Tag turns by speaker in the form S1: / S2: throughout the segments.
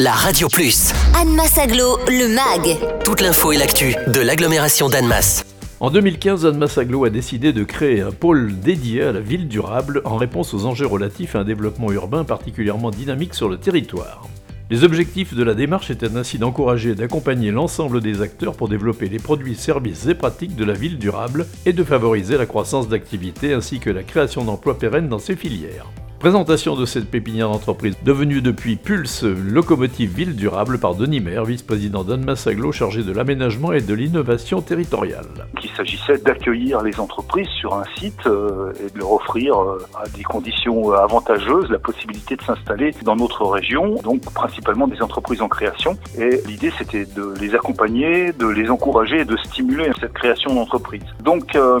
S1: la Radio Plus.
S2: Annemasse Aglo, le MAG.
S1: Toute l'info et l'actu de l'agglomération d'Annemasse.
S3: En 2015, Annemasse Aglo a décidé de créer un pôle dédié à la ville durable en réponse aux enjeux relatifs à un développement urbain particulièrement dynamique sur le territoire. Les objectifs de la démarche étaient ainsi d'encourager et d'accompagner l'ensemble des acteurs pour développer les produits, services et pratiques de la ville durable et de favoriser la croissance d'activité ainsi que la création d'emplois pérennes dans ces filières. Présentation de cette pépinière d'entreprise devenue depuis Pulse Locomotive Ville Durable par Denis Maire, vice-président d'Anne Aglo chargé de l'aménagement et de l'innovation territoriale.
S4: Il s'agissait d'accueillir les entreprises sur un site euh, et de leur offrir euh, à des conditions avantageuses la possibilité de s'installer dans notre région, donc principalement des entreprises en création. Et l'idée c'était de les accompagner, de les encourager et de stimuler cette création d'entreprise. Donc euh,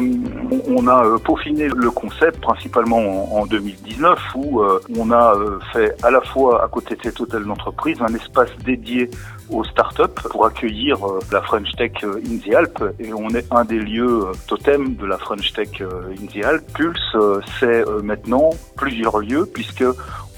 S4: on a peaufiné le concept principalement en 2019 où euh, on a euh, fait à la fois à côté de cet hôtel d'entreprise un espace dédié aux startups pour accueillir euh, la French Tech in the Alpes et on est un des lieux totems de la French Tech in the Alpes. Pulse, c'est maintenant plusieurs lieux puisque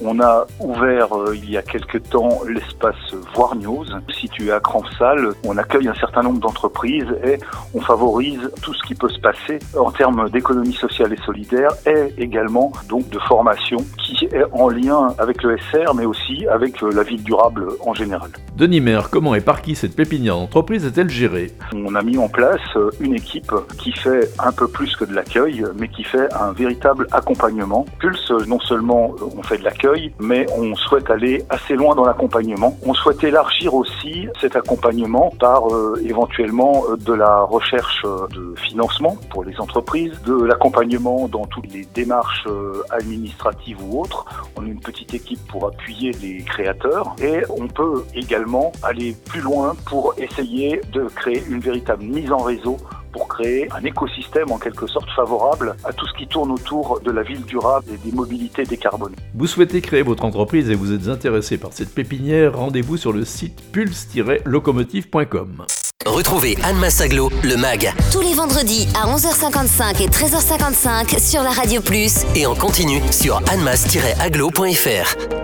S4: on a ouvert il y a quelque temps l'espace Voirniose, situé à Crampsal. On accueille un certain nombre d'entreprises et on favorise tout ce qui peut se passer en termes d'économie sociale et solidaire et également donc de formation qui est en lien avec le SR, mais aussi avec euh, la ville durable en général.
S3: Denis Maire, comment et par qui cette pépinière d'entreprise est-elle gérée?
S4: On a mis en place euh, une équipe qui fait un peu plus que de l'accueil, mais qui fait un véritable accompagnement. Pulse, euh, non seulement on fait de l'accueil, mais on souhaite aller assez loin dans l'accompagnement. On souhaite élargir aussi cet accompagnement par éventuellement de la recherche de financement pour les entreprises, de l'accompagnement dans toutes les démarches administratives ou autre. On a une petite équipe pour appuyer les créateurs et on peut également aller plus loin pour essayer de créer une véritable mise en réseau pour créer un écosystème en quelque sorte favorable à tout ce qui tourne autour de la ville durable et des mobilités décarbonées.
S3: Vous souhaitez créer votre entreprise et vous êtes intéressé par cette pépinière, rendez-vous sur le site pulse-locomotive.com.
S1: Retrouvez Anne Massaglo, le MAG.
S2: Tous les vendredis à 11h55 et 13h55 sur la Radio Plus.
S1: Et en continu sur annemass-aglo.fr.